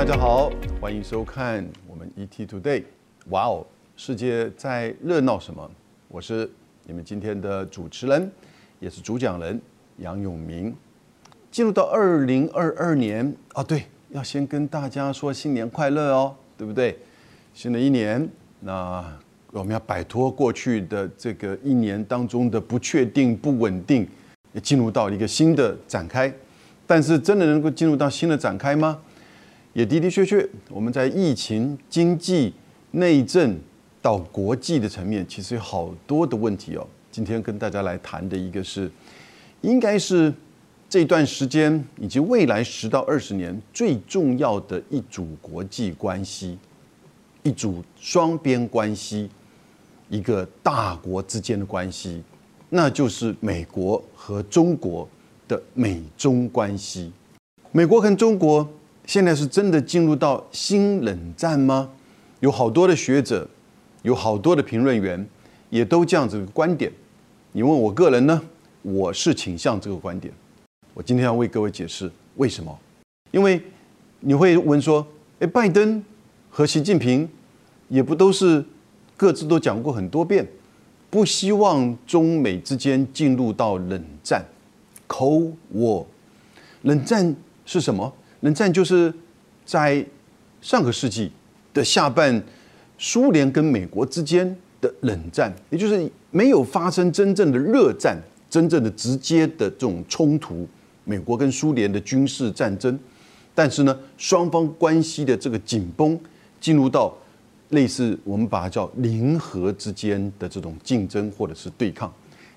大家好，欢迎收看我们 ET Today。哇哦，世界在热闹什么？我是你们今天的主持人，也是主讲人杨永明。进入到二零二二年啊，对，要先跟大家说新年快乐哦，对不对？新的一年，那我们要摆脱过去的这个一年当中的不确定、不稳定，也进入到一个新的展开。但是，真的能够进入到新的展开吗？也的的确确，我们在疫情、经济、内政到国际的层面，其实有好多的问题哦。今天跟大家来谈的一个是，应该是这段时间以及未来十到二十年最重要的一组国际关系，一组双边关系，一个大国之间的关系，那就是美国和中国的美中关系。美国和中国。现在是真的进入到新冷战吗？有好多的学者，有好多的评论员，也都这样子的观点。你问我个人呢，我是倾向这个观点。我今天要为各位解释为什么。因为你会问说，哎，拜登和习近平也不都是各自都讲过很多遍，不希望中美之间进入到冷战 （Cold War）。冷战是什么？冷战就是在上个世纪的下半，苏联跟美国之间的冷战，也就是没有发生真正的热战，真正的直接的这种冲突，美国跟苏联的军事战争。但是呢，双方关系的这个紧绷，进入到类似我们把它叫零和之间的这种竞争或者是对抗。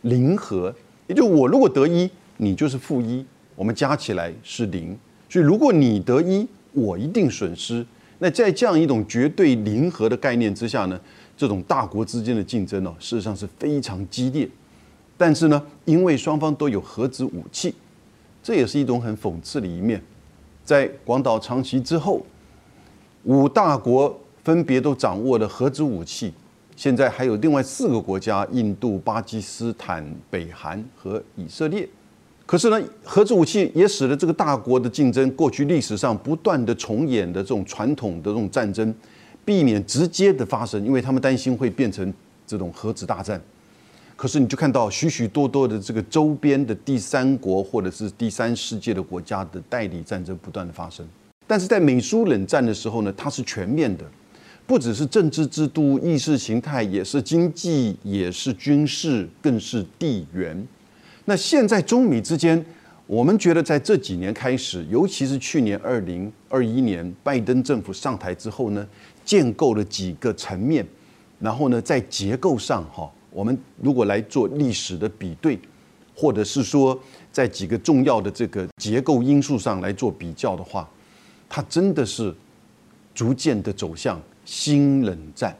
零和，也就我如果得一，你就是负一，我们加起来是零。所以，如果你得一，我一定损失。那在这样一种绝对零和的概念之下呢，这种大国之间的竞争呢，事实上是非常激烈。但是呢，因为双方都有核子武器，这也是一种很讽刺的一面。在广岛、长崎之后，五大国分别都掌握了核子武器，现在还有另外四个国家：印度、巴基斯坦、北韩和以色列。可是呢，核子武器也使得这个大国的竞争，过去历史上不断的重演的这种传统的这种战争，避免直接的发生，因为他们担心会变成这种核子大战。可是你就看到许许多多的这个周边的第三国或者是第三世界的国家的代理战争不断的发生。但是在美苏冷战的时候呢，它是全面的，不只是政治制度、意识形态，也是经济，也是军事，更是地缘。那现在中美之间，我们觉得在这几年开始，尤其是去年二零二一年拜登政府上台之后呢，建构了几个层面，然后呢，在结构上哈，我们如果来做历史的比对，或者是说在几个重要的这个结构因素上来做比较的话，它真的是逐渐的走向新冷战。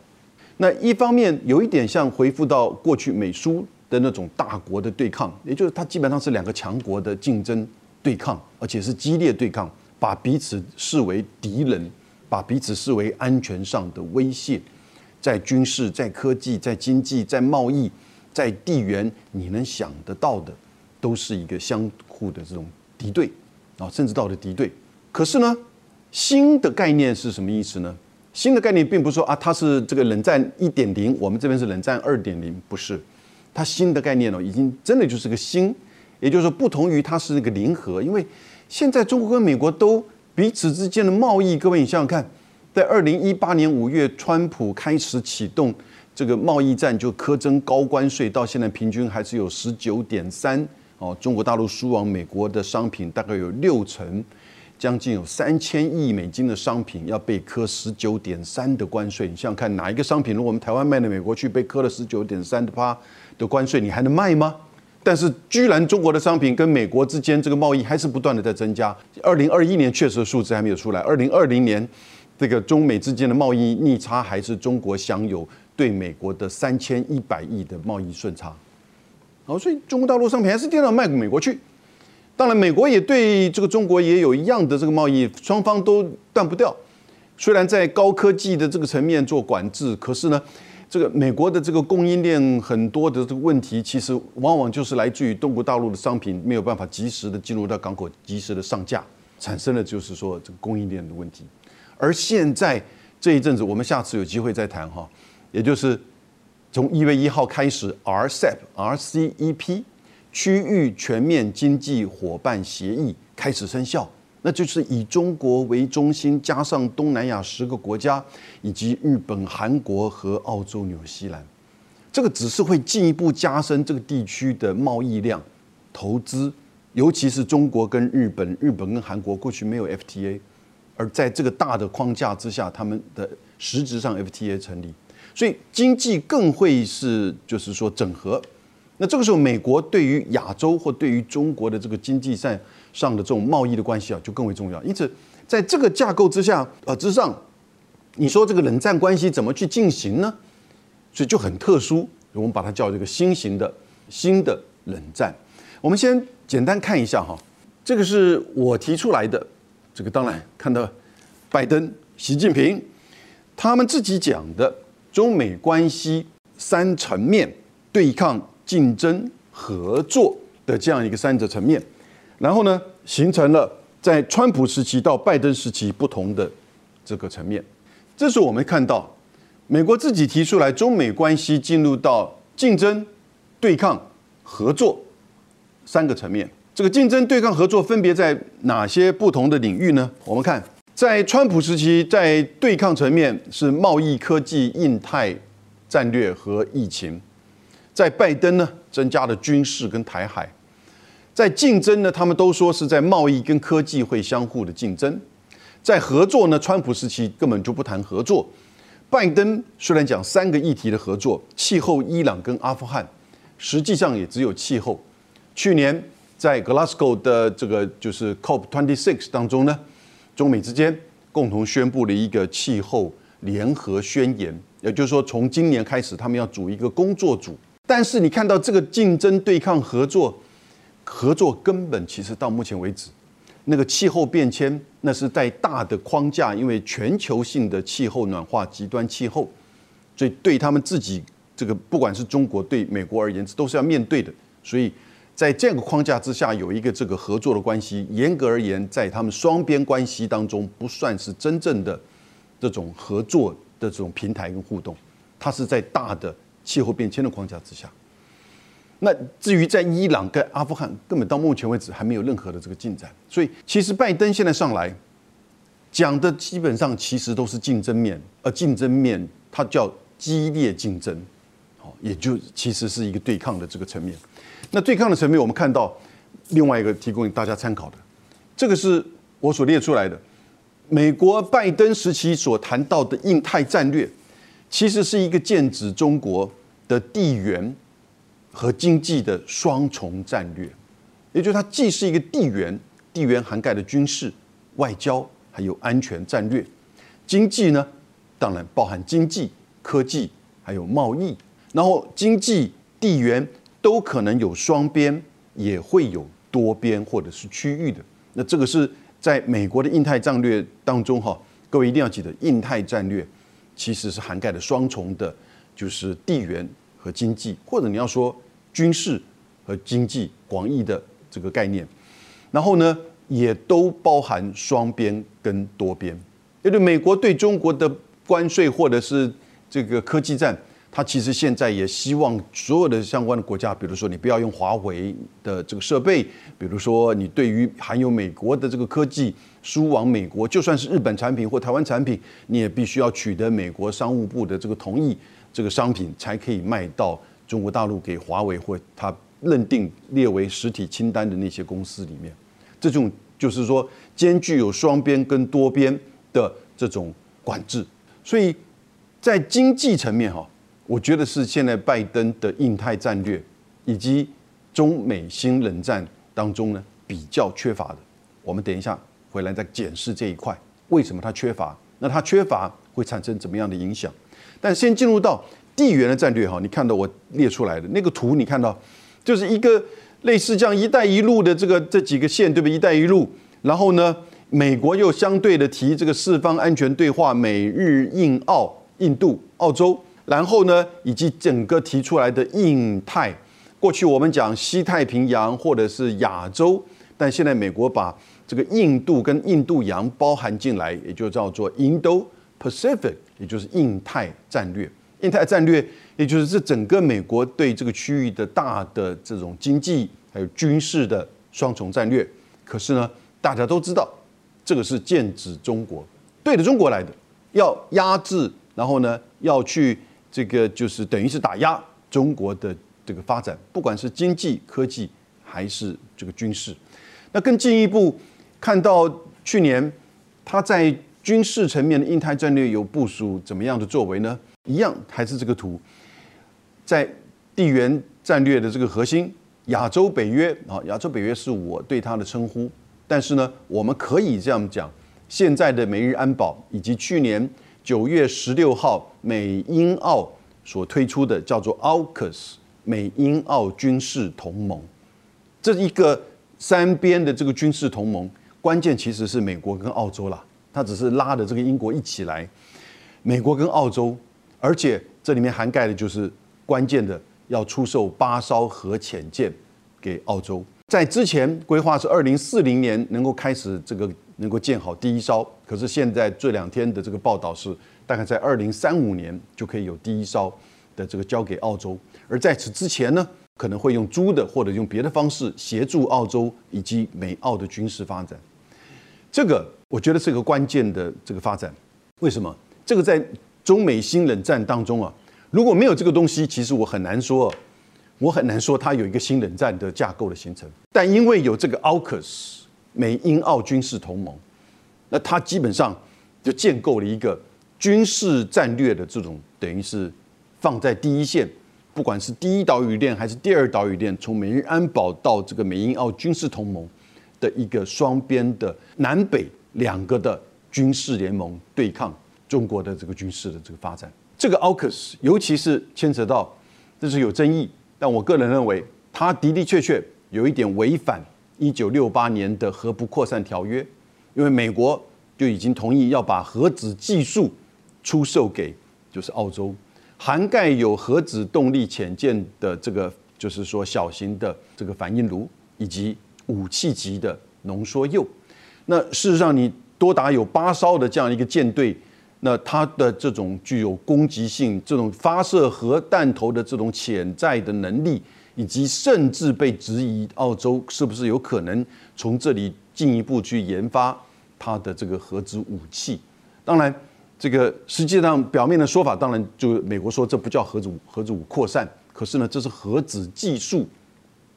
那一方面有一点像回复到过去美苏。的那种大国的对抗，也就是它基本上是两个强国的竞争对抗，而且是激烈对抗，把彼此视为敌人，把彼此视为安全上的威胁，在军事、在科技、在经济、在贸易、在地缘，你能想得到的，都是一个相互的这种敌对啊，甚至到了敌对。可是呢，新的概念是什么意思呢？新的概念并不是说啊，它是这个冷战一点零，我们这边是冷战二点零，不是。它新的概念呢，已经真的就是个新，也就是说，不同于它是那个零和，因为现在中国跟美国都彼此之间的贸易，各位你想想看，在二零一八年五月，川普开始启动这个贸易战，就苛征高关税，到现在平均还是有十九点三哦，中国大陆输往美国的商品大概有六成，将近有三千亿美金的商品要被科十九点三的关税，你想想看，哪一个商品如果我们台湾卖到美国去，被科了十九点三的趴？的关税你还能卖吗？但是居然中国的商品跟美国之间这个贸易还是不断的在增加。二零二一年确实数字还没有出来，二零二零年这个中美之间的贸易逆差还是中国享有对美国的三千一百亿的贸易顺差。好，所以中国大陆商品还是电脑卖给美国去。当然，美国也对这个中国也有一样的这个贸易，双方都断不掉。虽然在高科技的这个层面做管制，可是呢。这个美国的这个供应链很多的这个问题，其实往往就是来自于中国大陆的商品没有办法及时的进入到港口，及时的上架，产生了就是说这个供应链的问题。而现在这一阵子，我们下次有机会再谈哈，也就是从一月一号开始，RCEP、RCEP 区域全面经济伙伴协议开始生效。那就是以中国为中心，加上东南亚十个国家，以及日本、韩国和澳洲、纽西兰，这个只是会进一步加深这个地区的贸易量、投资，尤其是中国跟日本、日本跟韩国过去没有 FTA，而在这个大的框架之下，他们的实质上 FTA 成立，所以经济更会是就是说整合。那这个时候，美国对于亚洲或对于中国的这个经济上上的这种贸易的关系啊，就更为重要。因此，在这个架构之下，呃之上，你说这个冷战关系怎么去进行呢？所以就很特殊，我们把它叫这个新型的新的冷战。我们先简单看一下哈，这个是我提出来的。这个当然看到拜登、习近平他们自己讲的中美关系三层面对抗。竞争合作的这样一个三者层面，然后呢，形成了在川普时期到拜登时期不同的这个层面。这是我们看到美国自己提出来，中美关系进入到竞争、对抗、合作三个层面。这个竞争、对抗、合作分别在哪些不同的领域呢？我们看，在川普时期，在对抗层面是贸易、科技、印太战略和疫情。在拜登呢，增加了军事跟台海；在竞争呢，他们都说是在贸易跟科技会相互的竞争；在合作呢，川普时期根本就不谈合作。拜登虽然讲三个议题的合作，气候、伊朗跟阿富汗，实际上也只有气候。去年在 Glasgow 的这个就是 COP twenty six 当中呢，中美之间共同宣布了一个气候联合宣言，也就是说，从今年开始，他们要组一个工作组。但是你看到这个竞争、对抗、合作，合作根本其实到目前为止，那个气候变迁那是在大的框架，因为全球性的气候暖化、极端气候，所以对他们自己这个不管是中国对美国而言，这都是要面对的。所以在这个框架之下，有一个这个合作的关系，严格而言，在他们双边关系当中，不算是真正的这种合作的这种平台跟互动，它是在大的。气候变迁的框架之下，那至于在伊朗跟阿富汗，根本到目前为止还没有任何的这个进展。所以，其实拜登现在上来讲的基本上其实都是竞争面，而竞争面它叫激烈竞争，好，也就其实是一个对抗的这个层面。那对抗的层面，我们看到另外一个提供大家参考的，这个是我所列出来的，美国拜登时期所谈到的印太战略。其实是一个剑指中国的地缘和经济的双重战略，也就是它既是一个地缘，地缘涵盖的军事、外交还有安全战略；经济呢，当然包含经济、科技还有贸易。然后经济、地缘都可能有双边，也会有多边或者是区域的。那这个是在美国的印太战略当中哈，各位一定要记得印太战略。其实是涵盖的双重的，就是地缘和经济，或者你要说军事和经济广义的这个概念，然后呢，也都包含双边跟多边。因为美国对中国的关税或者是这个科技战。它其实现在也希望所有的相关的国家，比如说你不要用华为的这个设备，比如说你对于含有美国的这个科技输往美国，就算是日本产品或台湾产品，你也必须要取得美国商务部的这个同意，这个商品才可以卖到中国大陆给华为或他认定列为实体清单的那些公司里面。这种就是说兼具有双边跟多边的这种管制，所以在经济层面哈。我觉得是现在拜登的印太战略以及中美新冷战当中呢比较缺乏的。我们等一下回来再检视这一块，为什么它缺乏？那它缺乏会产生怎么样的影响？但先进入到地缘的战略哈，你看到我列出来的那个图，你看到就是一个类似这样“一带一路”的这个这几个线，对不对？“一带一路”，然后呢，美国又相对的提这个四方安全对话，美日印澳、印度、澳洲。然后呢，以及整个提出来的印太，过去我们讲西太平洋或者是亚洲，但现在美国把这个印度跟印度洋包含进来，也就叫做 Indo-Pacific，也就是印太战略。印太战略，也就是这整个美国对这个区域的大的这种经济还有军事的双重战略。可是呢，大家都知道，这个是剑指中国，对着中国来的，要压制，然后呢，要去这个就是等于是打压中国的这个发展，不管是经济、科技还是这个军事。那更进一步看到去年他在军事层面的印太战略有部署怎么样的作为呢？一样还是这个图，在地缘战略的这个核心，亚洲北约啊，亚洲北约是我对它的称呼。但是呢，我们可以这样讲，现在的美日安保以及去年九月十六号美英澳所推出的叫做 AUKUS 美英澳军事同盟，这一个三边的这个军事同盟，关键其实是美国跟澳洲啦，它只是拉着这个英国一起来，美国跟澳洲。而且这里面涵盖的就是关键的要出售八艘核潜舰给澳洲，在之前规划是二零四零年能够开始这个能够建好第一艘，可是现在这两天的这个报道是大概在二零三五年就可以有第一艘的这个交给澳洲，而在此之前呢，可能会用租的或者用别的方式协助澳洲以及美澳的军事发展。这个我觉得是个关键的这个发展，为什么？这个在。中美新冷战当中啊，如果没有这个东西，其实我很难说，我很难说它有一个新冷战的架构的形成。但因为有这个 AUKUS 美英澳军事同盟，那它基本上就建构了一个军事战略的这种，等于是放在第一线，不管是第一岛屿链还是第二岛屿链，从美日安保到这个美英澳军事同盟的一个双边的南北两个的军事联盟对抗。中国的这个军事的这个发展，这个 AUKUS 尤其是牵扯到，这是有争议。但我个人认为，它的的确确有一点违反一九六八年的核不扩散条约，因为美国就已经同意要把核子技术出售给就是澳洲，涵盖有核子动力潜舰的这个就是说小型的这个反应炉以及武器级的浓缩铀。那事实上，你多达有八艘的这样一个舰队。那它的这种具有攻击性、这种发射核弹头的这种潜在的能力，以及甚至被质疑，澳洲是不是有可能从这里进一步去研发它的这个核子武器？当然，这个实际上表面的说法，当然就美国说这不叫核子核子武扩散，可是呢，这是核子技术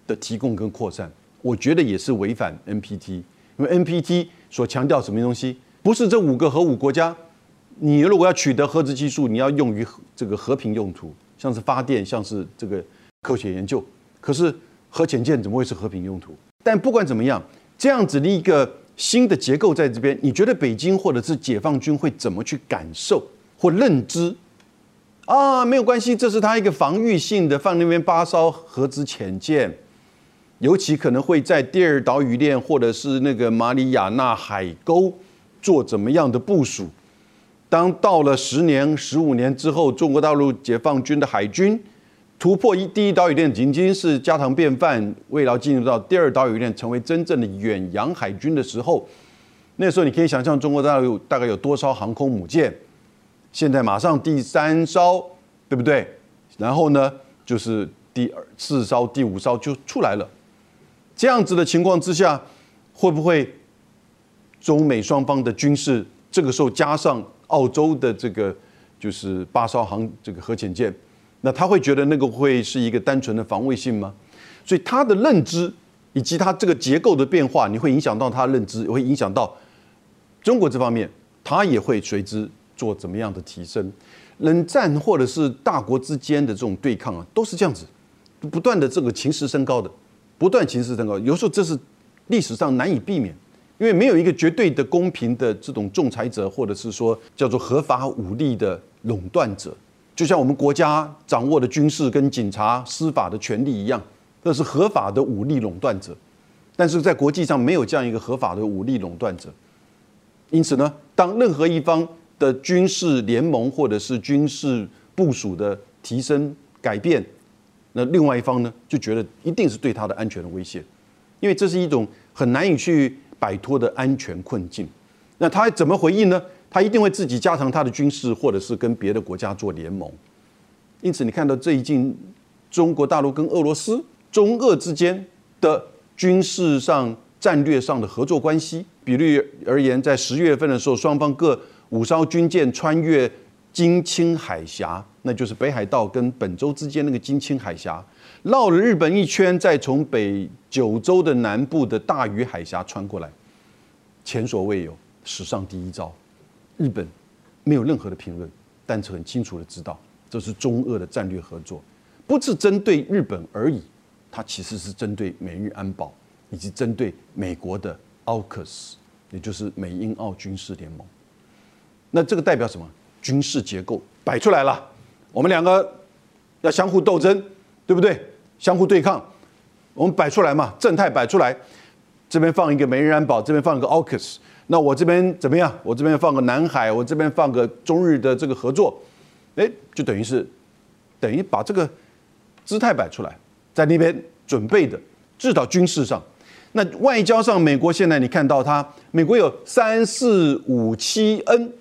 的提供跟扩散，我觉得也是违反 NPT，因为 NPT 所强调什么东西，不是这五个核武国家。你如果要取得核子技术，你要用于这个和平用途，像是发电，像是这个科学研究。可是核潜舰怎么会是和平用途？但不管怎么样，这样子的一个新的结构在这边，你觉得北京或者是解放军会怎么去感受或认知？啊，没有关系，这是他一个防御性的，放那边八艘核子潜舰，尤其可能会在第二岛屿链或者是那个马里亚纳海沟做怎么样的部署？当到了十年、十五年之后，中国大陆解放军的海军突破一第一岛屿链，已经是家常便饭。未来进入到第二岛屿链，成为真正的远洋海军的时候，那时候你可以想象中国大陆大概有多少航空母舰。现在马上第三艘，对不对？然后呢，就是第二四艘、第五艘就出来了。这样子的情况之下，会不会中美双方的军事这个时候加上？澳洲的这个就是八艘航这个核潜舰，那他会觉得那个会是一个单纯的防卫性吗？所以他的认知以及他这个结构的变化，你会影响到他的认知，也会影响到中国这方面，他也会随之做怎么样的提升？冷战或者是大国之间的这种对抗啊，都是这样子，不断的这个情势升高的，不断情势升高，有时候这是历史上难以避免。因为没有一个绝对的公平的这种仲裁者，或者是说叫做合法武力的垄断者，就像我们国家掌握的军事跟警察司法的权利一样，那是合法的武力垄断者。但是在国际上没有这样一个合法的武力垄断者，因此呢，当任何一方的军事联盟或者是军事部署的提升改变，那另外一方呢就觉得一定是对他的安全的威胁。因为这是一种很难以去摆脱的安全困境。那他怎么回应呢？他一定会自己加强他的军事，或者是跟别的国家做联盟。因此，你看到最近中国大陆跟俄罗斯、中俄之间的军事上、战略上的合作关系，比例而言，在十月份的时候，双方各五艘军舰穿越金青海峡，那就是北海道跟本州之间那个金青海峡，绕了日本一圈，再从北九州的南部的大隅海峡穿过来，前所未有，史上第一招。日本没有任何的评论，但是很清楚的知道。这是中俄的战略合作，不是针对日本而已，它其实是针对美日安保，以及针对美国的 AUKUS，也就是美英澳军事联盟。那这个代表什么？军事结构摆出来了，我们两个要相互斗争，对不对？相互对抗，我们摆出来嘛，正态摆出来。这边放一个美人安保，这边放一个 AUKUS，那我这边怎么样？我这边放个南海，我这边放个中日的这个合作。哎，就等于是，等于把这个姿态摆出来，在那边准备的，至少军事上，那外交上，美国现在你看到它，美国有三四五七 N，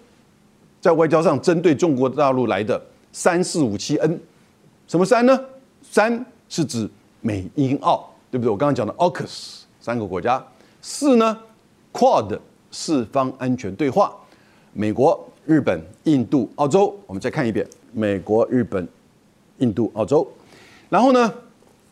在外交上针对中国大陆来的三四五七 N，什么三呢？三是指美英澳，对不对？我刚刚讲的 AUKUS 三个国家，四呢，QUAD 四方安全对话，美国。日本、印度、澳洲，我们再看一遍：美国、日本、印度、澳洲。然后呢，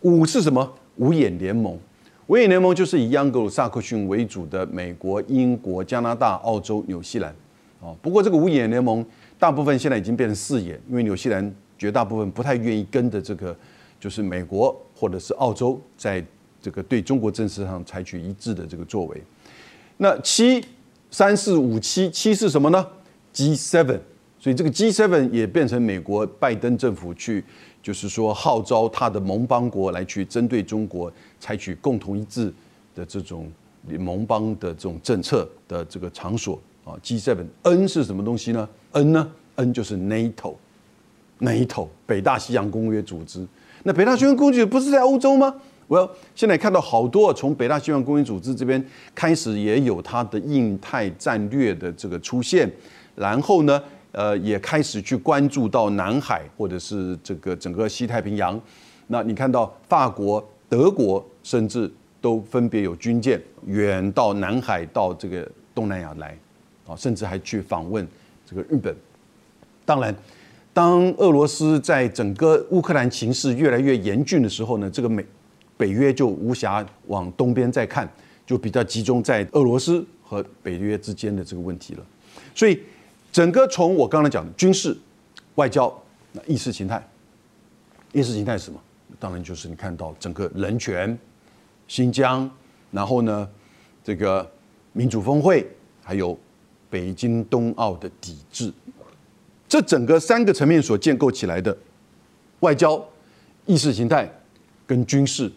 五是什么？五眼联盟。五眼联盟就是以央格鲁萨克逊为主的美国、英国、加拿大、澳洲、纽西兰。哦，不过这个五眼联盟大部分现在已经变成四眼，因为纽西兰绝大部分不太愿意跟着这个，就是美国或者是澳洲在这个对中国政策上采取一致的这个作为。那七三四五七七是什么呢？G7，所以这个 G7 也变成美国拜登政府去，就是说号召他的盟邦国来去针对中国采取共同一致的这种盟邦的这种政策的这个场所啊。G7，N 是什么东西呢？N 呢？N 就是 NATO，NATO 北大西洋公约组织。那北大西洋公约不是在欧洲吗？我现在看到好多从北大西洋公约组织这边开始也有它的印太战略的这个出现。然后呢，呃，也开始去关注到南海或者是这个整个西太平洋。那你看到法国、德国甚至都分别有军舰远到南海到这个东南亚来，啊，甚至还去访问这个日本。当然，当俄罗斯在整个乌克兰情势越来越严峻的时候呢，这个美北约就无暇往东边再看，就比较集中在俄罗斯和北约之间的这个问题了。所以。整个从我刚才讲的军事、外交、那意识形态，意识形态是什么？当然就是你看到整个人权、新疆，然后呢，这个民主峰会，还有北京冬奥的抵制，这整个三个层面所建构起来的外交、意识形态跟军事，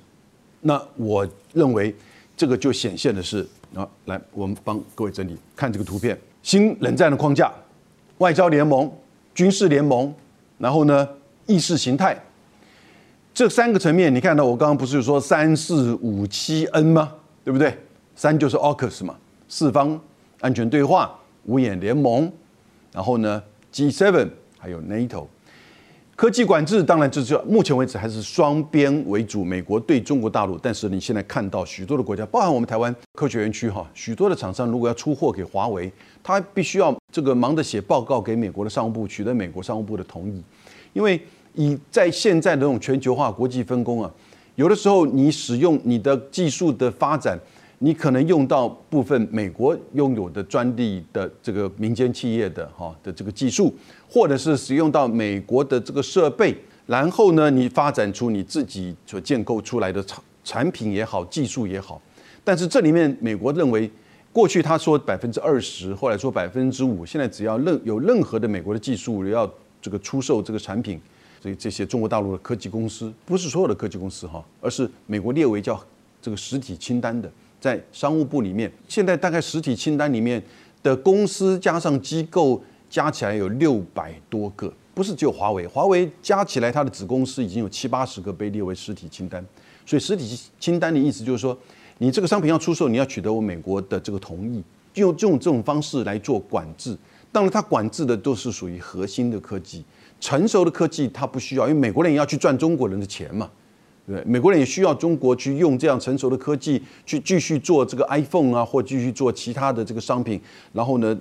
那我认为这个就显现的是啊，来，我们帮各位整理看这个图片，新冷战的框架。外交联盟、军事联盟，然后呢，意识形态，这三个层面，你看到我刚刚不是说三四五七 N 吗？对不对？三就是 AUKUS 嘛，四方安全对话、五眼联盟，然后呢，G7 还有 NATO。科技管制当然就是目前为止还是双边为主，美国对中国大陆。但是你现在看到许多的国家，包含我们台湾科学园区哈，许多的厂商如果要出货给华为，他必须要这个忙着写报告给美国的商务部，取得美国商务部的同意。因为以在现在的这种全球化国际分工啊，有的时候你使用你的技术的发展。你可能用到部分美国拥有的专利的这个民间企业的哈的这个技术，或者是使用到美国的这个设备，然后呢，你发展出你自己所建构出来的产产品也好，技术也好。但是这里面美国认为，过去他说百分之二十，后来说百分之五，现在只要任有任何的美国的技术要这个出售这个产品，所以这些中国大陆的科技公司，不是所有的科技公司哈，而是美国列为叫这个实体清单的。在商务部里面，现在大概实体清单里面的公司加上机构加起来有六百多个，不是只有华为，华为加起来它的子公司已经有七八十个被列为实体清单。所以实体清单的意思就是说，你这个商品要出售，你要取得我美国的这个同意，用这种这种方式来做管制。当然，它管制的都是属于核心的科技，成熟的科技它不需要，因为美国人也要去赚中国人的钱嘛，对美国人也需要中国去用这样成熟的科技去继续做这个 iPhone 啊，或继续做其他的这个商品，然后呢，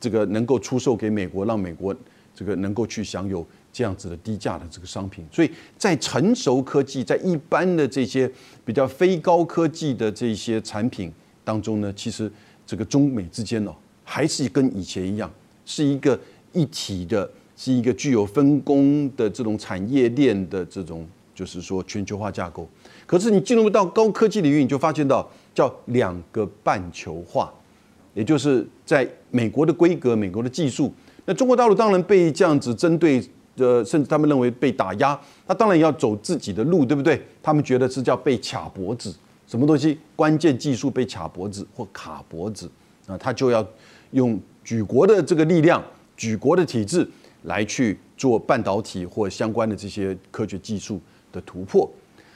这个能够出售给美国，让美国这个能够去享有这样子的低价的这个商品。所以在成熟科技，在一般的这些比较非高科技的这些产品当中呢，其实这个中美之间呢，还是跟以前一样。是一个一体的，是一个具有分工的这种产业链的这种，就是说全球化架构。可是你进入到高科技领域，你就发现到叫两个半球化，也就是在美国的规格、美国的技术。那中国大陆当然被这样子针对，呃，甚至他们认为被打压，他当然要走自己的路，对不对？他们觉得是叫被卡脖子，什么东西关键技术被卡脖子或卡脖子啊，他就要用。举国的这个力量，举国的体制来去做半导体或相关的这些科学技术的突破，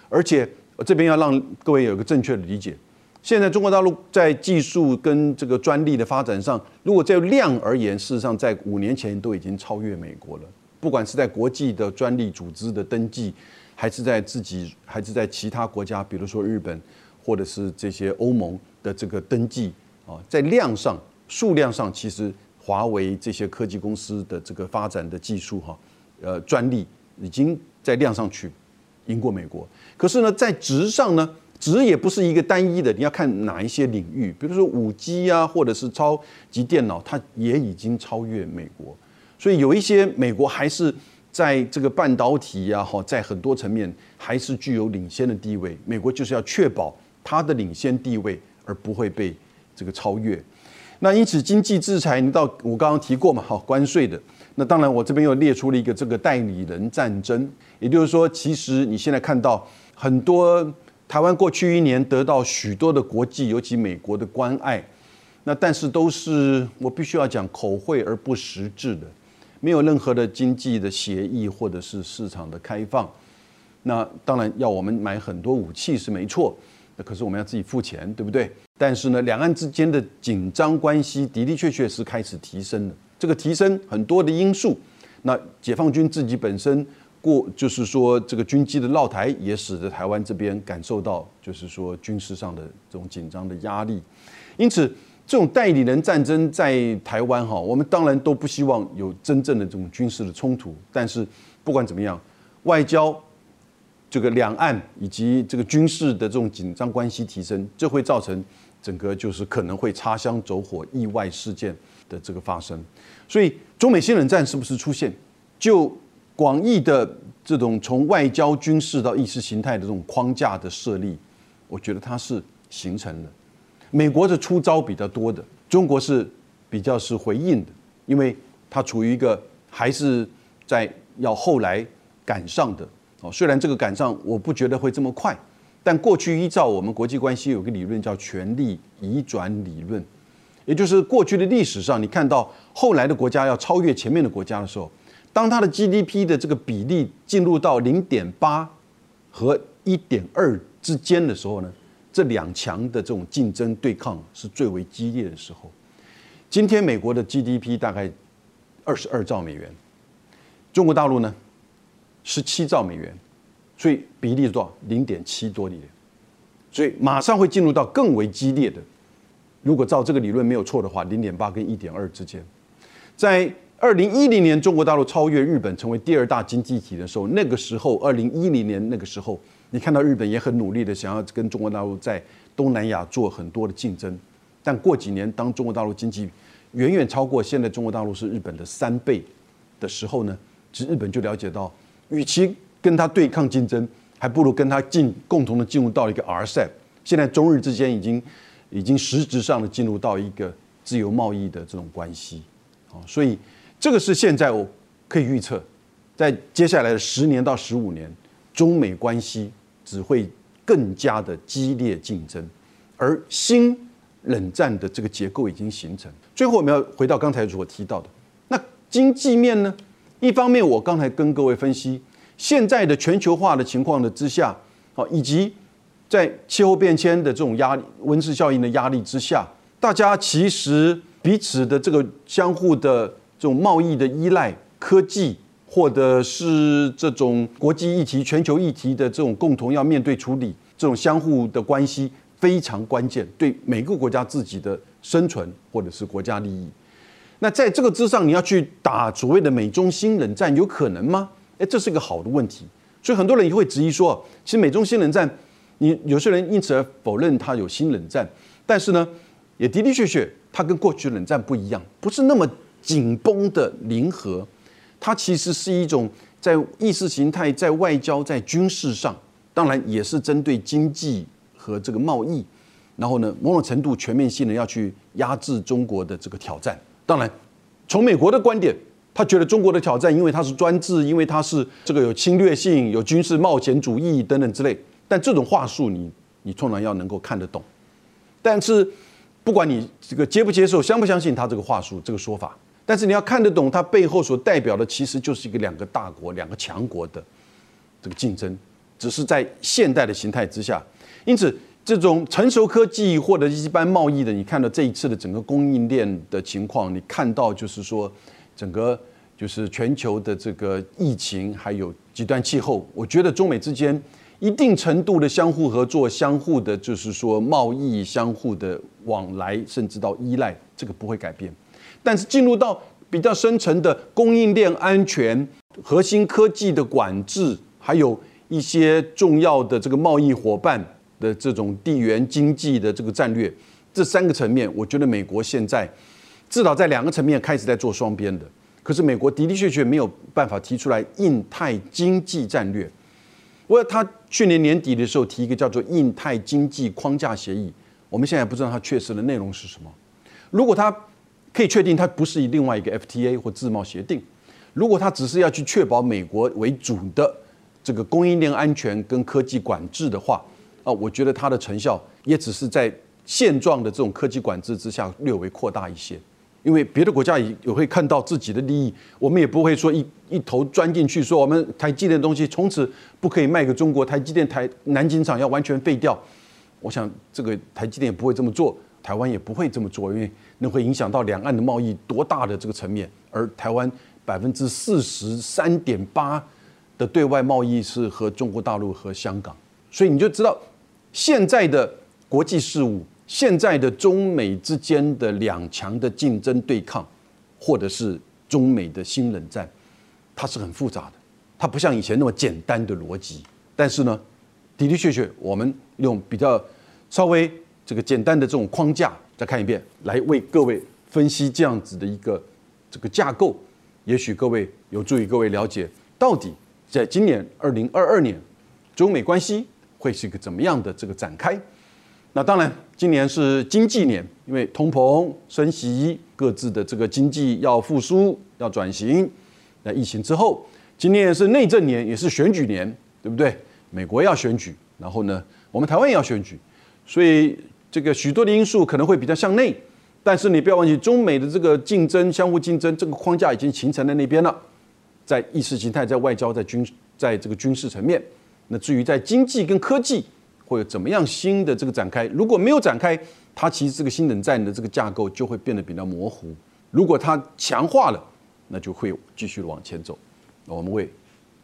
而且这边要让各位有一个正确的理解。现在中国大陆在技术跟这个专利的发展上，如果在量而言，事实上在五年前都已经超越美国了。不管是在国际的专利组织的登记，还是在自己，还是在其他国家，比如说日本或者是这些欧盟的这个登记啊，在量上。数量上，其实华为这些科技公司的这个发展的技术哈，呃，专利已经在量上去赢过美国。可是呢，在值上呢，值也不是一个单一的，你要看哪一些领域，比如说五 G 啊，或者是超级电脑，它也已经超越美国。所以有一些美国还是在这个半导体呀，哈，在很多层面还是具有领先的地位。美国就是要确保它的领先地位，而不会被这个超越。那因此，经济制裁，你到我刚刚提过嘛，好，关税的。那当然，我这边又列出了一个这个代理人战争，也就是说，其实你现在看到很多台湾过去一年得到许多的国际，尤其美国的关爱，那但是都是我必须要讲口惠而不实质的，没有任何的经济的协议或者是市场的开放。那当然要我们买很多武器是没错，那可是我们要自己付钱，对不对？但是呢，两岸之间的紧张关系的的确确是开始提升了。这个提升很多的因素，那解放军自己本身过，就是说这个军机的绕台，也使得台湾这边感受到，就是说军事上的这种紧张的压力。因此，这种代理人战争在台湾哈，我们当然都不希望有真正的这种军事的冲突。但是不管怎么样，外交。这个两岸以及这个军事的这种紧张关系提升，这会造成整个就是可能会擦枪走火、意外事件的这个发生。所以，中美新冷战是不是出现？就广义的这种从外交、军事到意识形态的这种框架的设立，我觉得它是形成的。美国的出招比较多的，中国是比较是回应的，因为它处于一个还是在要后来赶上的。虽然这个赶上我不觉得会这么快，但过去依照我们国际关系有个理论叫权力移转理论，也就是过去的历史上，你看到后来的国家要超越前面的国家的时候，当它的 GDP 的这个比例进入到零点八和一点二之间的时候呢，这两强的这种竞争对抗是最为激烈的时候。今天美国的 GDP 大概二十二兆美元，中国大陆呢？十七兆美元，所以比例是多少？零点七多一点，所以马上会进入到更为激烈的。如果照这个理论没有错的话，零点八跟一点二之间，在二零一零年中国大陆超越日本成为第二大经济体的时候，那个时候二零一零年那个时候，你看到日本也很努力的想要跟中国大陆在东南亚做很多的竞争，但过几年当中国大陆经济远远超过现在中国大陆是日本的三倍的时候呢，其实日本就了解到。与其跟他对抗竞争，还不如跟他进共同的进入到一个 RCEP。现在中日之间已经已经实质上的进入到一个自由贸易的这种关系，啊，所以这个是现在我可以预测，在接下来的十年到十五年，中美关系只会更加的激烈竞争，而新冷战的这个结构已经形成。最后我们要回到刚才所提到的，那经济面呢？一方面，我刚才跟各位分析现在的全球化的情况的之下，好，以及在气候变迁的这种压力、温室效应的压力之下，大家其实彼此的这个相互的这种贸易的依赖、科技或者是这种国际议题、全球议题的这种共同要面对处理，这种相互的关系非常关键，对每个国家自己的生存或者是国家利益。那在这个之上，你要去打所谓的美中新冷战，有可能吗？哎，这是一个好的问题。所以很多人也会质疑说，其实美中新冷战，你有些人因此而否认它有新冷战，但是呢，也的的确确，它跟过去冷战不一样，不是那么紧绷的零和，它其实是一种在意识形态、在外交、在军事上，当然也是针对经济和这个贸易，然后呢，某种程度全面性的要去压制中国的这个挑战。当然，从美国的观点。他觉得中国的挑战，因为它是专制，因为它是这个有侵略性、有军事冒险主义等等之类。但这种话术，你你通常要能够看得懂。但是，不管你这个接不接受、相不相信他这个话术、这个说法，但是你要看得懂它背后所代表的，其实就是一个两个大国、两个强国的这个竞争，只是在现代的形态之下。因此，这种成熟科技或者一般贸易的，你看到这一次的整个供应链的情况，你看到就是说。整个就是全球的这个疫情，还有极端气候，我觉得中美之间一定程度的相互合作、相互的，就是说贸易、相互的往来，甚至到依赖，这个不会改变。但是进入到比较深层的供应链安全、核心科技的管制，还有一些重要的这个贸易伙伴的这种地缘经济的这个战略，这三个层面，我觉得美国现在。至少在两个层面开始在做双边的，可是美国的的确确没有办法提出来印太经济战略。我他去年年底的时候提一个叫做印太经济框架协议，我们现在不知道它确实的内容是什么。如果他可以确定它不是以另外一个 FTA 或自贸协定，如果他只是要去确保美国为主的这个供应链安全跟科技管制的话，啊，我觉得它的成效也只是在现状的这种科技管制之下略微扩大一些。因为别的国家也也会看到自己的利益，我们也不会说一一头钻进去，说我们台积电的东西从此不可以卖给中国，台积电台南京厂要完全废掉。我想这个台积电也不会这么做，台湾也不会这么做，因为那会影响到两岸的贸易多大的这个层面。而台湾百分之四十三点八的对外贸易是和中国大陆和香港，所以你就知道现在的国际事务。现在的中美之间的两强的竞争对抗，或者是中美的新冷战，它是很复杂的，它不像以前那么简单的逻辑。但是呢，的的确确，我们用比较稍微这个简单的这种框架再看一遍，来为各位分析这样子的一个这个架构，也许各位有助于各位了解到底在今年二零二二年，中美关系会是一个怎么样的这个展开。那当然，今年是经济年，因为通膨、升息，各自的这个经济要复苏、要转型。那疫情之后，今年是内政年，也是选举年，对不对？美国要选举，然后呢，我们台湾也要选举，所以这个许多的因素可能会比较向内。但是你不要忘记，中美的这个竞争、相互竞争这个框架已经形成在那边了，在意识形态、在外交、在军、在这个军事层面。那至于在经济跟科技。会有怎么样新的这个展开？如果没有展开，它其实这个新冷战的这个架构就会变得比较模糊。如果它强化了，那就会继续往前走。我们为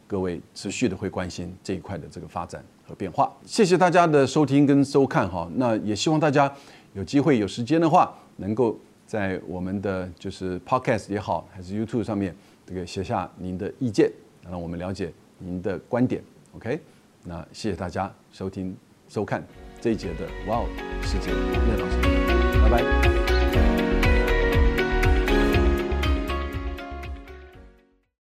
各位持续的会关心这一块的这个发展和变化。谢谢大家的收听跟收看哈。那也希望大家有机会有时间的话，能够在我们的就是 Podcast 也好，还是 YouTube 上面这个写下您的意见，让我们了解您的观点。OK，那谢谢大家收听。收看这一节的《哇哦世界叶老师》，拜拜。